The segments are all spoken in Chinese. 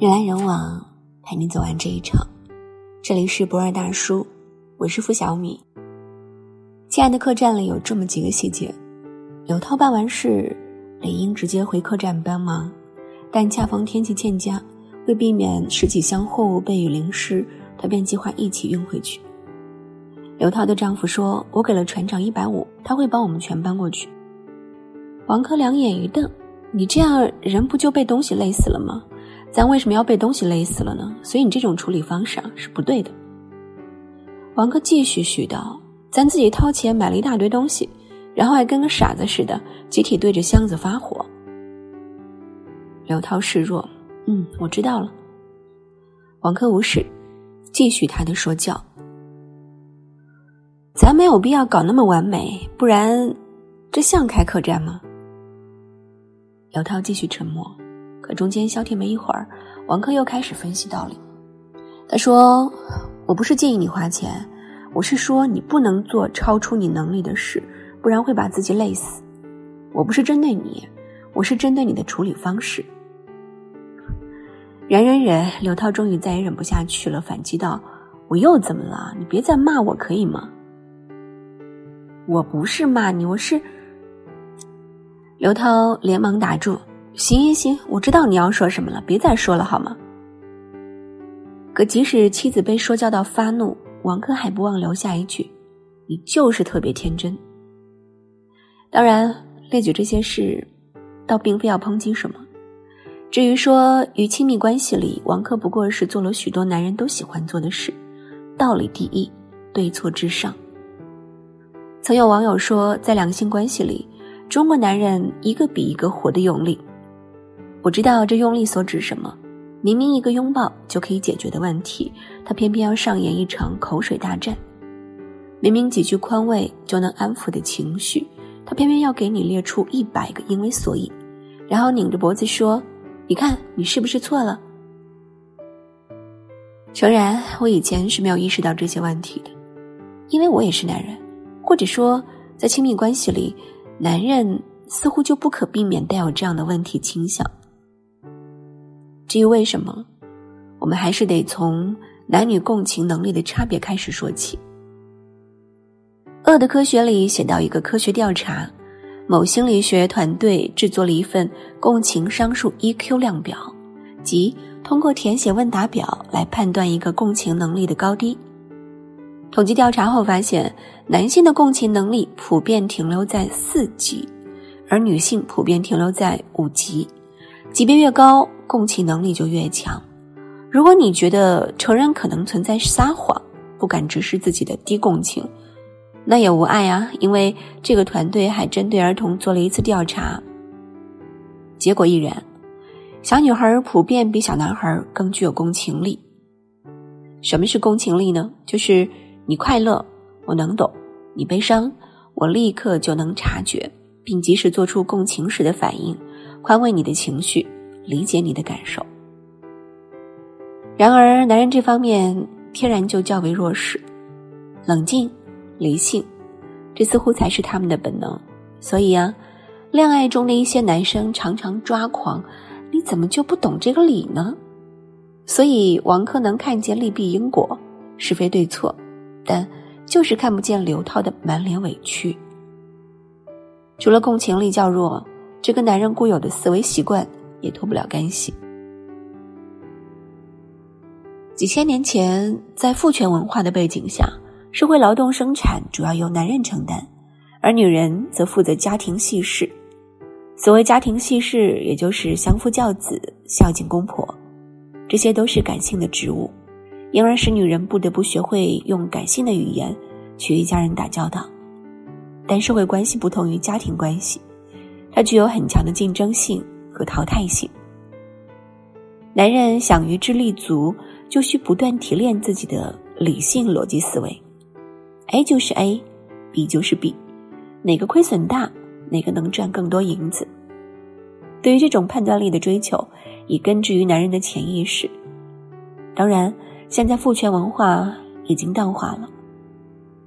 人来人往，陪你走完这一场。这里是博二大叔，我是付小米。亲爱的客栈里有这么几个细节：刘涛办完事，理应直接回客栈帮忙，但恰逢天气欠佳，为避免十几箱货物被雨淋湿，她便计划一起运回去。刘涛的丈夫说：“我给了船长一百五，他会帮我们全搬过去。”王珂两眼一瞪：“你这样人不就被东西累死了吗？”咱为什么要被东西勒死了呢？所以你这种处理方式啊是不对的。王哥继续絮叨：“咱自己掏钱买了一大堆东西，然后还跟个傻子似的，集体对着箱子发火。”刘涛示弱：“嗯，我知道了。”王珂无视，继续他的说教：“咱没有必要搞那么完美，不然这像开客栈吗？”刘涛继续沉默。可中间消停没一会儿，王珂又开始分析道理。他说：“我不是建议你花钱，我是说你不能做超出你能力的事，不然会把自己累死。我不是针对你，我是针对你的处理方式。”忍忍忍，刘涛终于再也忍不下去了，反击道：“我又怎么了？你别再骂我可以吗？”我不是骂你，我是……刘涛连忙打住。行行行，我知道你要说什么了，别再说了好吗？可即使妻子被说教到发怒，王珂还不忘留下一句：“你就是特别天真。”当然，列举这些事，倒并非要抨击什么。至于说与亲密关系里，王珂不过是做了许多男人都喜欢做的事，道理第一，对错至上。曾有网友说，在两性关系里，中国男人一个比一个活得用力。我知道这用力所指什么，明明一个拥抱就可以解决的问题，他偏偏要上演一场口水大战；明明几句宽慰就能安抚的情绪，他偏偏要给你列出一百个因为所以，然后拧着脖子说：“你看你是不是错了？”诚然，我以前是没有意识到这些问题的，因为我也是男人，或者说在亲密关系里，男人似乎就不可避免带有这样的问题倾向。至于为什么，我们还是得从男女共情能力的差别开始说起。《恶的科学》里写到一个科学调查，某心理学团队制作了一份共情商数 EQ 量表，即通过填写问答表来判断一个共情能力的高低。统计调查后发现，男性的共情能力普遍停留在四级，而女性普遍停留在五级，级别越高。共情能力就越强。如果你觉得成人可能存在撒谎、不敢直视自己的低共情，那也无碍啊。因为这个团队还针对儿童做了一次调查，结果亦然。小女孩普遍比小男孩更具有共情力。什么是共情力呢？就是你快乐，我能懂；你悲伤，我立刻就能察觉，并及时做出共情时的反应，宽慰你的情绪。理解你的感受。然而，男人这方面天然就较为弱势，冷静、理性，这似乎才是他们的本能。所以啊，恋爱中的一些男生常常抓狂，你怎么就不懂这个理呢？所以，王珂能看见利弊因果、是非对错，但就是看不见刘涛的满脸委屈。除了共情力较弱，这个男人固有的思维习惯。也脱不了干系。几千年前，在父权文化的背景下，社会劳动生产主要由男人承担，而女人则负责家庭细事。所谓家庭细事，也就是相夫教子、孝敬公婆，这些都是感性的职务，因而使女人不得不学会用感性的语言去与家人打交道。但社会关系不同于家庭关系，它具有很强的竞争性。和淘汰性。男人想于之立足，就需不断提炼自己的理性逻辑思维。A 就是 A，B 就是 B，哪个亏损大，哪个能赚更多银子。对于这种判断力的追求，已根植于男人的潜意识。当然，现在父权文化已经淡化了，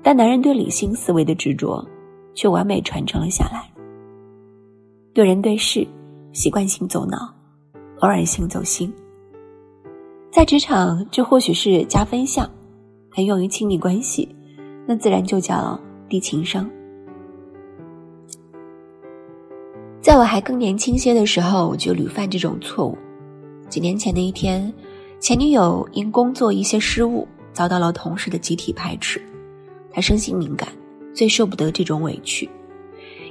但男人对理性思维的执着，却完美传承了下来。对人对事。习惯性走脑，偶尔性走心，在职场，这或许是加分项；但用于亲密关系，那自然就叫低情商。在我还更年轻些的时候，我就屡犯这种错误。几年前的一天，前女友因工作一些失误，遭到了同事的集体排斥。她生性敏感，最受不得这种委屈。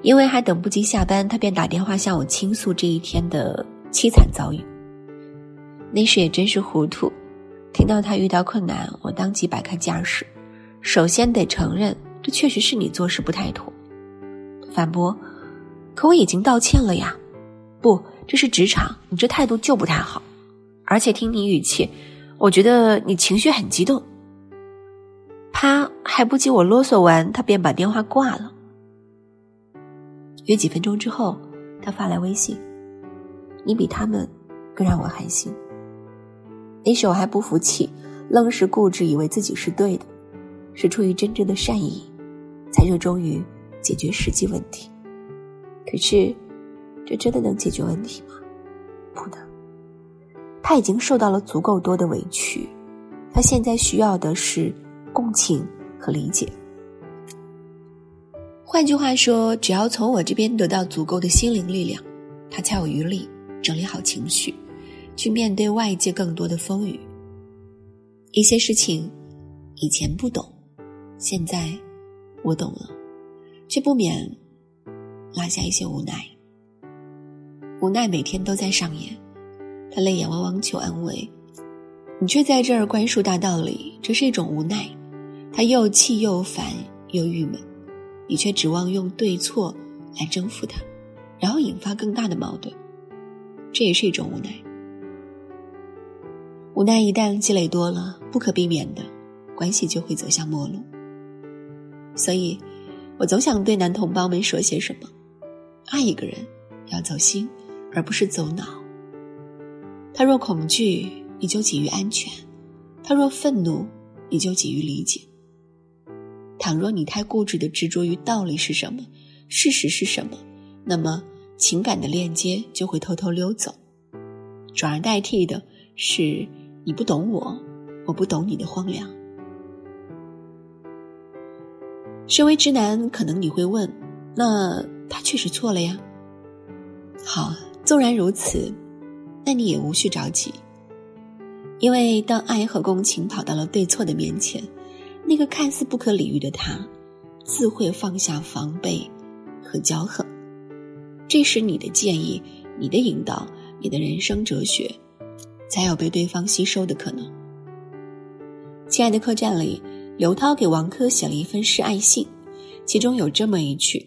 因为还等不及下班，他便打电话向我倾诉这一天的凄惨遭遇。那时也真是糊涂，听到他遇到困难，我当即摆开架势。首先得承认，这确实是你做事不太妥。反驳，可我已经道歉了呀。不，这是职场，你这态度就不太好。而且听你语气，我觉得你情绪很激动。啪，还不及我啰嗦完，他便把电话挂了。约几分钟之后，他发来微信：“你比他们更让我寒心。”那时我还不服气，愣是固执以为自己是对的，是出于真正的善意，才热衷于解决实际问题。可是，这真的能解决问题吗？不能。他已经受到了足够多的委屈，他现在需要的是共情和理解。换句话说，只要从我这边得到足够的心灵力量，他才有余力整理好情绪，去面对外界更多的风雨。一些事情以前不懂，现在我懂了，却不免落下一些无奈。无奈每天都在上演，他泪眼汪汪求安慰，你却在这儿灌输大道理，这是一种无奈。他又气又烦又郁闷。你却指望用对错来征服他，然后引发更大的矛盾，这也是一种无奈。无奈一旦积累多了，不可避免的关系就会走向陌路。所以，我总想对男同胞们说些什么：爱一个人要走心，而不是走脑。他若恐惧，你就给予安全；他若愤怒，你就给予理解。倘若你太固执的执着于道理是什么，事实是什么，那么情感的链接就会偷偷溜走，转而代替的是你不懂我，我不懂你的荒凉。身为直男，可能你会问：那他确实错了呀？好，纵然如此，那你也无需着急，因为当爱和共情跑到了对错的面前。那个看似不可理喻的他，自会放下防备和骄横。这时，你的建议、你的引导、你的人生哲学，才有被对方吸收的可能。亲爱的客栈里，刘涛给王珂写了一份示爱信，其中有这么一句：“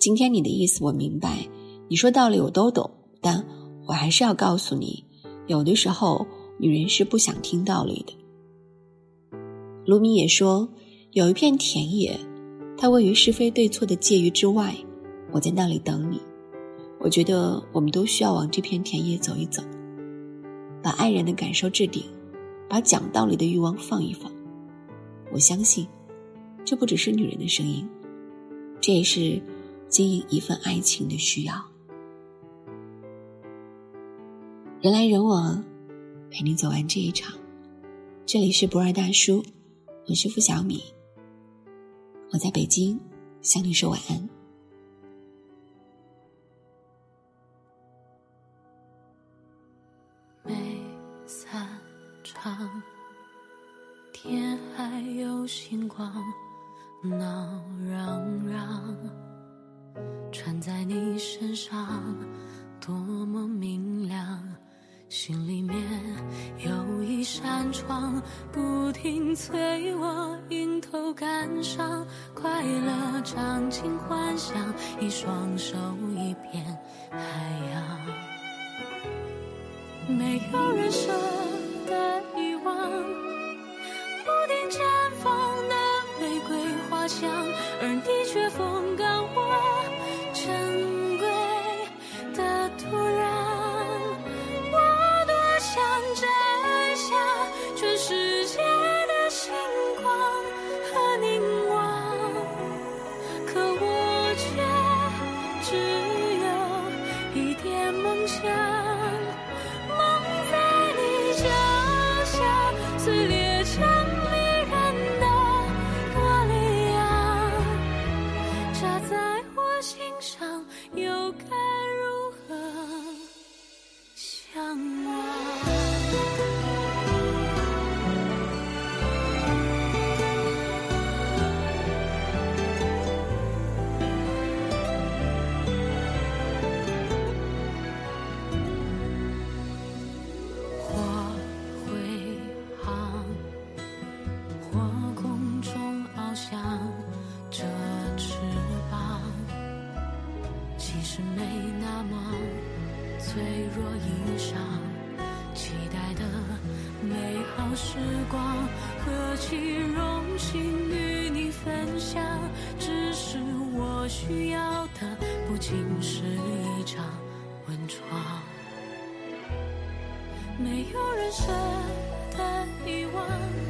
今天你的意思我明白，你说道理我都懂，但我还是要告诉你，有的时候女人是不想听道理的。”卢米也说，有一片田野，它位于是非对错的界域之外。我在那里等你。我觉得我们都需要往这片田野走一走，把爱人的感受置顶，把讲道理的欲望放一放。我相信，这不只是女人的声音，这也是经营一份爱情的需要。人来人往，陪你走完这一场。这里是不二大叔。我是付小米，我在北京向你说晚安。没散场，天还有星光，闹嚷嚷，穿在你身上，多么明亮。心里面有一扇窗，不停催我迎头赶上，快乐尝尽幻想，一双手一片海洋，没有人舍得遗忘，不停绽放的玫瑰花香，而你脆弱衣裳。期待的美好时光，何其荣幸与你分享。只是我需要的，不仅是一场温床。没有人舍得遗忘。